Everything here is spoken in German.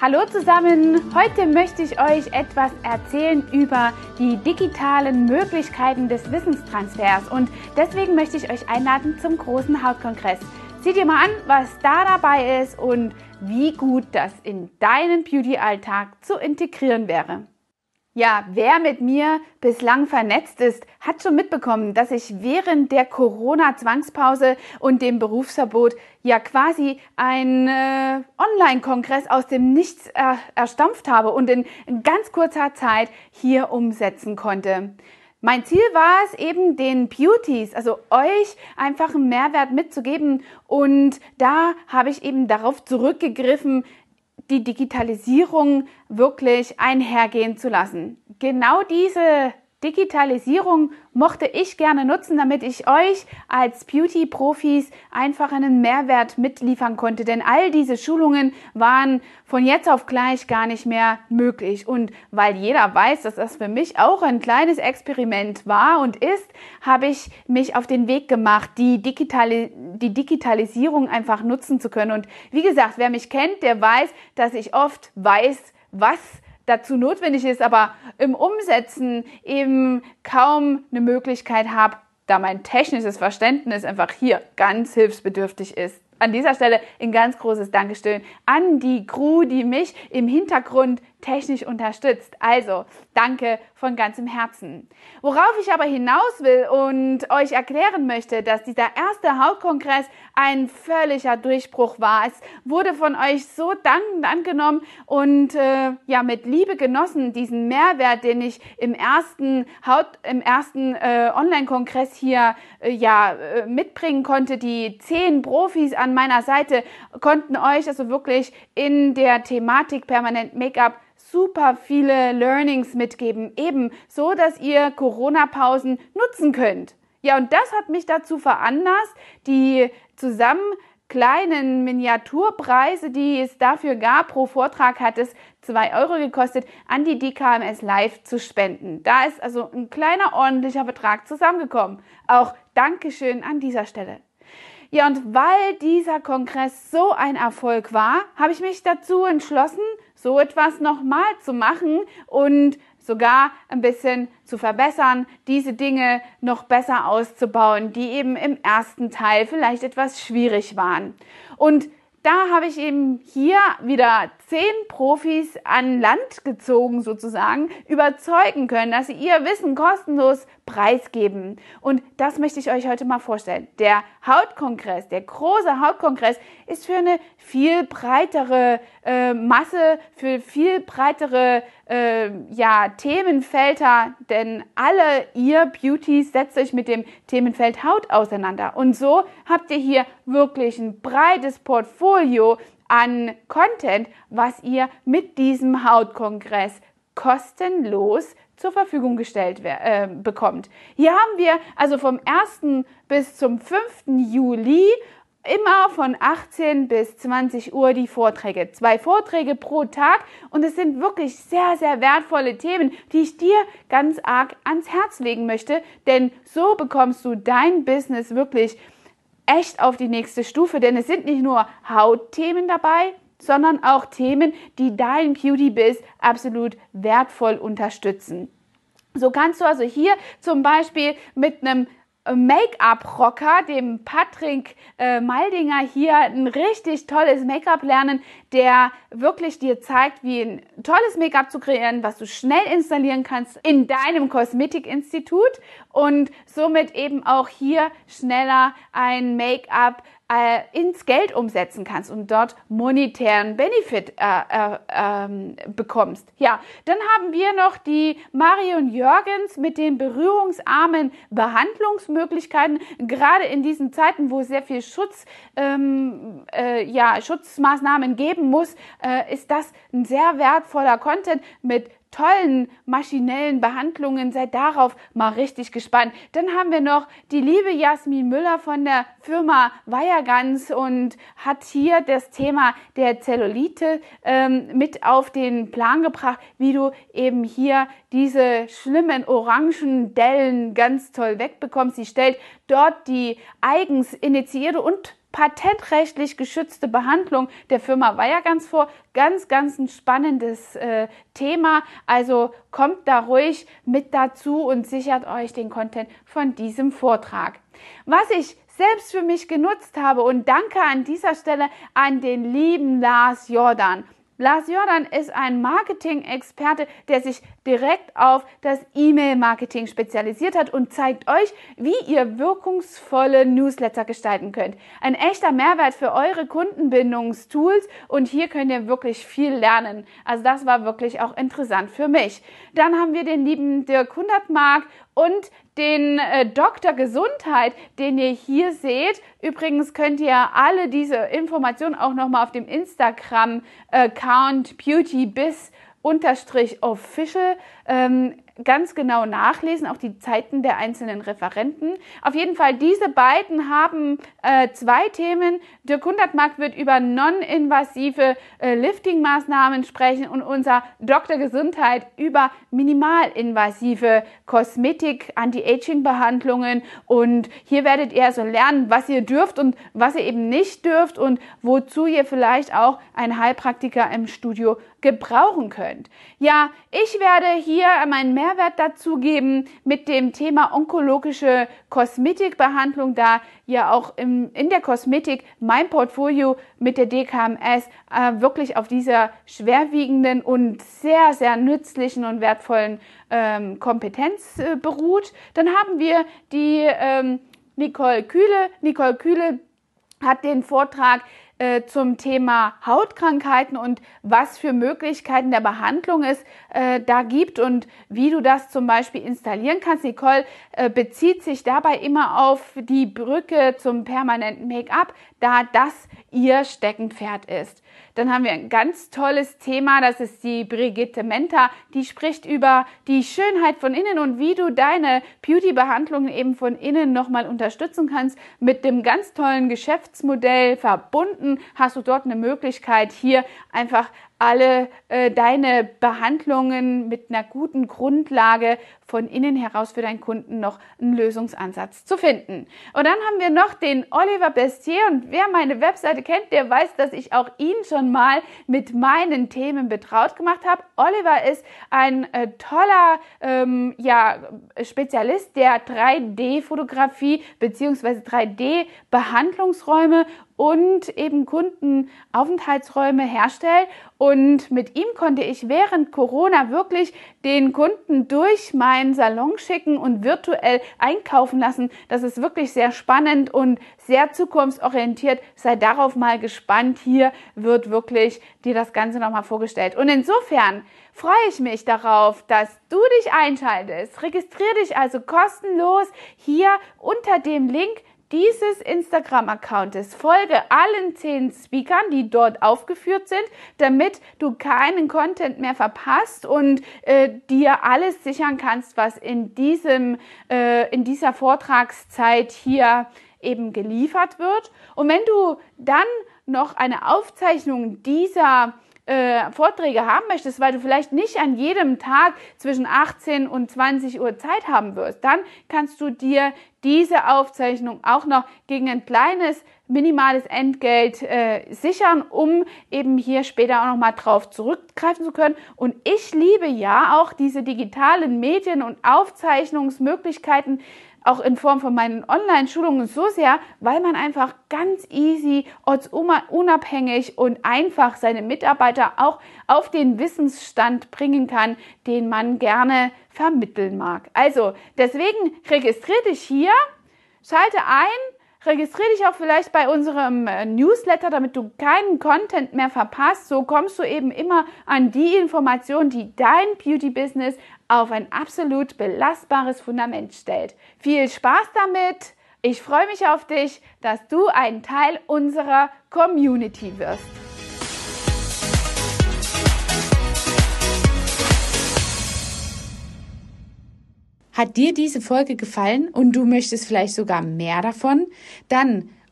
Hallo zusammen, heute möchte ich euch etwas erzählen über die digitalen Möglichkeiten des Wissenstransfers und deswegen möchte ich euch einladen zum großen Hautkongress. Sieh dir mal an, was da dabei ist und wie gut das in deinen Beauty-Alltag zu integrieren wäre. Ja, wer mit mir bislang vernetzt ist, hat schon mitbekommen, dass ich während der Corona-Zwangspause und dem Berufsverbot ja quasi einen äh, Online-Kongress aus dem Nichts äh, erstampft habe und in ganz kurzer Zeit hier umsetzen konnte. Mein Ziel war es eben, den Beauties, also euch einfach einen Mehrwert mitzugeben. Und da habe ich eben darauf zurückgegriffen, die Digitalisierung wirklich einhergehen zu lassen. Genau diese Digitalisierung mochte ich gerne nutzen, damit ich euch als Beauty-Profis einfach einen Mehrwert mitliefern konnte. Denn all diese Schulungen waren von jetzt auf gleich gar nicht mehr möglich. Und weil jeder weiß, dass das für mich auch ein kleines Experiment war und ist, habe ich mich auf den Weg gemacht, die, Digitali die Digitalisierung einfach nutzen zu können. Und wie gesagt, wer mich kennt, der weiß, dass ich oft weiß, was dazu notwendig ist, aber im Umsetzen eben kaum eine Möglichkeit habe, da mein technisches Verständnis einfach hier ganz hilfsbedürftig ist. An dieser Stelle ein ganz großes Dankeschön an die Crew, die mich im Hintergrund technisch unterstützt. Also, danke von ganzem Herzen. Worauf ich aber hinaus will und euch erklären möchte, dass dieser erste Hautkongress ein völliger Durchbruch war. Es wurde von euch so dankend angenommen und äh, ja, mit Liebe genossen, diesen Mehrwert, den ich im ersten Haut, im ersten äh, Online-Kongress hier äh, ja, äh, mitbringen konnte. Die zehn Profis an meiner Seite konnten euch also wirklich in der Thematik permanent Make-up super viele Learnings mitgeben, eben so, dass ihr Corona-Pausen nutzen könnt. Ja, und das hat mich dazu veranlasst, die zusammen kleinen Miniaturpreise, die es dafür gab, pro Vortrag hat es zwei Euro gekostet, an die DKMS Live zu spenden. Da ist also ein kleiner ordentlicher Betrag zusammengekommen. Auch Dankeschön an dieser Stelle. Ja, und weil dieser Kongress so ein Erfolg war, habe ich mich dazu entschlossen, so etwas nochmal zu machen und sogar ein bisschen zu verbessern, diese Dinge noch besser auszubauen, die eben im ersten Teil vielleicht etwas schwierig waren. Und da habe ich eben hier wieder zehn Profis an Land gezogen sozusagen, überzeugen können, dass sie ihr Wissen kostenlos preisgeben. Und das möchte ich euch heute mal vorstellen. Der Hautkongress, der große Hautkongress ist für eine viel breitere äh, Masse, für viel breitere äh, ja, Themenfelder, denn alle ihr Beauties setzt euch mit dem Themenfeld Haut auseinander. Und so habt ihr hier wirklich ein breites Portfolio an Content, was ihr mit diesem Hautkongress kostenlos zur Verfügung gestellt äh, bekommt. Hier haben wir also vom 1. bis zum 5. Juli immer von 18 bis 20 Uhr die Vorträge. Zwei Vorträge pro Tag und es sind wirklich sehr, sehr wertvolle Themen, die ich dir ganz arg ans Herz legen möchte, denn so bekommst du dein Business wirklich echt auf die nächste Stufe, denn es sind nicht nur Hautthemen dabei, sondern auch Themen, die dein Beauty-Biz absolut wertvoll unterstützen. So kannst du also hier zum Beispiel mit einem Make-up-Rocker, dem Patrick äh, Maldinger, hier ein richtig tolles Make-up lernen, der wirklich dir zeigt, wie ein tolles Make-up zu kreieren, was du schnell installieren kannst in deinem Kosmetikinstitut und somit eben auch hier schneller ein Make-up äh, ins Geld umsetzen kannst und dort monetären Benefit äh, äh, ähm, bekommst. Ja, dann haben wir noch die Marion Jürgens mit den berührungsarmen Behandlungsmöglichkeiten. Gerade in diesen Zeiten, wo es sehr viel Schutz, ähm, äh, ja, Schutzmaßnahmen geben muss, äh, ist das ein sehr wertvoller Content mit tollen maschinellen Behandlungen. Seid darauf mal richtig gespannt. Dann haben wir noch die liebe Jasmin Müller von der Firma Weiergans und hat hier das Thema der Zellulite ähm, mit auf den Plan gebracht, wie du eben hier diese schlimmen orangen Dellen ganz toll wegbekommst. Sie stellt dort die eigens initiierte und patentrechtlich geschützte Behandlung der Firma Weiergans vor. Ganz, ganz ein spannendes äh, Thema. Also kommt da ruhig mit dazu und sichert euch den Content von diesem Vortrag. Was ich selbst für mich genutzt habe und danke an dieser Stelle an den lieben Lars Jordan. Lars Jordan ist ein Marketing-Experte, der sich direkt auf das E-Mail-Marketing spezialisiert hat und zeigt euch, wie ihr wirkungsvolle Newsletter gestalten könnt. Ein echter Mehrwert für eure Kundenbindungstools und hier könnt ihr wirklich viel lernen. Also das war wirklich auch interessant für mich. Dann haben wir den lieben Dirk Hundertmark und den äh, Doktor Gesundheit, den ihr hier seht. Übrigens könnt ihr alle diese Informationen auch nochmal auf dem Instagram-Account beautybiz official ähm, ganz genau nachlesen, auch die Zeiten der einzelnen Referenten. Auf jeden Fall, diese beiden haben äh, zwei Themen. Dirk Hundertmark wird über non-invasive äh, Lifting-Maßnahmen sprechen und unser Dr. Gesundheit über minimalinvasive Kosmetik, Anti-Aging-Behandlungen. Und hier werdet ihr so lernen, was ihr dürft und was ihr eben nicht dürft und wozu ihr vielleicht auch einen Heilpraktiker im Studio gebrauchen könnt. Ja, ich werde hier meinen Mehrwert dazu geben mit dem Thema onkologische Kosmetikbehandlung, da ja auch im, in der Kosmetik mein Portfolio mit der DKMS äh, wirklich auf dieser schwerwiegenden und sehr, sehr nützlichen und wertvollen ähm, Kompetenz äh, beruht. Dann haben wir die ähm, Nicole Kühle. Nicole Kühle hat den Vortrag äh, zum Thema Hautkrankheiten und was für Möglichkeiten der Behandlung es äh, da gibt und wie du das zum Beispiel installieren kannst. Nicole äh, bezieht sich dabei immer auf die Brücke zum permanenten Make-up, da das ihr Steckenpferd ist. Dann haben wir ein ganz tolles Thema, das ist die Brigitte Menta, die spricht über die Schönheit von innen und wie du deine Beauty-Behandlungen eben von innen nochmal unterstützen kannst. Mit dem ganz tollen Geschäftsmodell verbunden hast du dort eine Möglichkeit, hier einfach alle äh, deine Behandlungen mit einer guten Grundlage von innen heraus für deinen Kunden noch einen Lösungsansatz zu finden. Und dann haben wir noch den Oliver Bestier und wer meine Webseite kennt, der weiß, dass ich auch ihn schon mal mit meinen Themen betraut gemacht habe. Oliver ist ein äh, toller ähm, ja, Spezialist der 3D-Fotografie bzw. 3D-Behandlungsräume und eben Kundenaufenthaltsräume herstellt. Und mit ihm konnte ich während Corona wirklich den Kunden durch meinen Salon schicken und virtuell einkaufen lassen. Das ist wirklich sehr spannend und sehr zukunftsorientiert. Sei darauf mal gespannt. Hier wird wirklich dir das Ganze nochmal vorgestellt. Und insofern freue ich mich darauf, dass du dich einschaltest. Registriere dich also kostenlos hier unter dem Link dieses Instagram-Accountes. Folge allen zehn Speakern, die dort aufgeführt sind, damit du keinen Content mehr verpasst und äh, dir alles sichern kannst, was in diesem äh, in dieser Vortragszeit hier eben geliefert wird. Und wenn du dann noch eine Aufzeichnung dieser äh, Vorträge haben möchtest, weil du vielleicht nicht an jedem Tag zwischen 18 und 20 Uhr Zeit haben wirst, dann kannst du dir diese Aufzeichnung auch noch gegen ein kleines minimales Entgelt äh, sichern, um eben hier später auch noch mal drauf zurückgreifen zu können. Und ich liebe ja auch diese digitalen Medien und Aufzeichnungsmöglichkeiten, auch in Form von meinen Online-Schulungen so sehr, weil man einfach ganz easy, ortsunabhängig und einfach seine Mitarbeiter auch auf den Wissensstand bringen kann, den man gerne vermitteln mag. Also deswegen registriere dich hier, schalte ein, Registriere dich auch vielleicht bei unserem äh, Newsletter, damit du keinen Content mehr verpasst. So kommst du eben immer an die Informationen, die dein Beauty-Business auf ein absolut belastbares Fundament stellt. Viel Spaß damit! Ich freue mich auf dich, dass du ein Teil unserer Community wirst. Hat dir diese Folge gefallen und du möchtest vielleicht sogar mehr davon? Dann